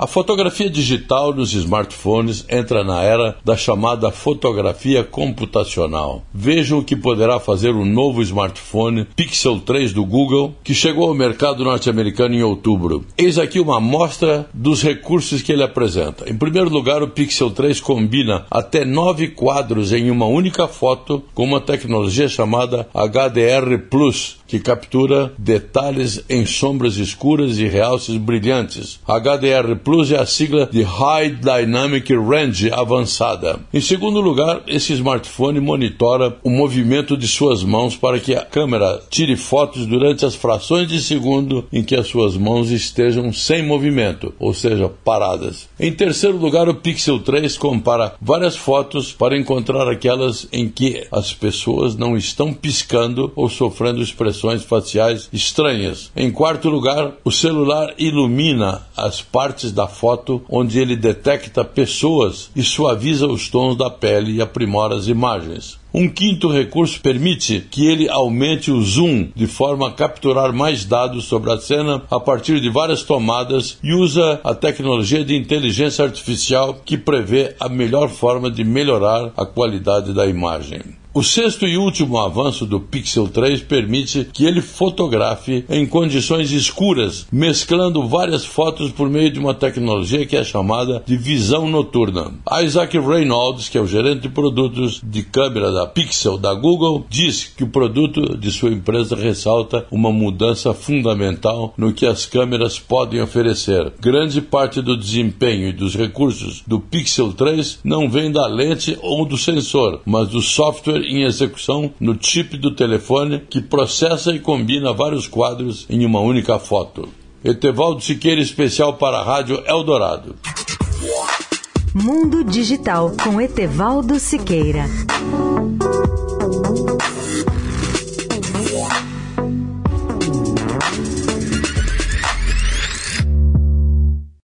A fotografia digital nos smartphones entra na era da chamada fotografia computacional. Vejam o que poderá fazer o novo smartphone Pixel 3 do Google, que chegou ao mercado norte-americano em outubro. Eis aqui uma amostra dos recursos que ele apresenta. Em primeiro lugar, o Pixel 3 combina até nove quadros em uma única foto com uma tecnologia chamada HDR Plus, que captura detalhes em sombras escuras e realces brilhantes. HDR Plus é a sigla de High Dynamic Range avançada. Em segundo lugar, esse smartphone monitora o movimento de suas mãos para que a câmera tire fotos durante as frações de segundo em que as suas mãos estejam sem movimento, ou seja, paradas. Em terceiro lugar, o Pixel 3 compara várias fotos para encontrar aquelas em que as pessoas não estão piscando ou sofrendo expressões faciais estranhas. Em quarto lugar, o celular ilumina as partes da foto, onde ele detecta pessoas e suaviza os tons da pele e aprimora as imagens. Um quinto recurso permite que ele aumente o zoom de forma a capturar mais dados sobre a cena a partir de várias tomadas e usa a tecnologia de inteligência artificial que prevê a melhor forma de melhorar a qualidade da imagem. O sexto e último avanço do Pixel 3 permite que ele fotografe em condições escuras, mesclando várias fotos por meio de uma tecnologia que é chamada de visão noturna. Isaac Reynolds, que é o gerente de produtos de câmera da Pixel da Google, diz que o produto de sua empresa ressalta uma mudança fundamental no que as câmeras podem oferecer. Grande parte do desempenho e dos recursos do Pixel 3 não vem da lente ou do sensor, mas do software em execução no chip do telefone que processa e combina vários quadros em uma única foto. Etevaldo Siqueira, especial para a Rádio Eldorado. Mundo Digital com Etevaldo Siqueira.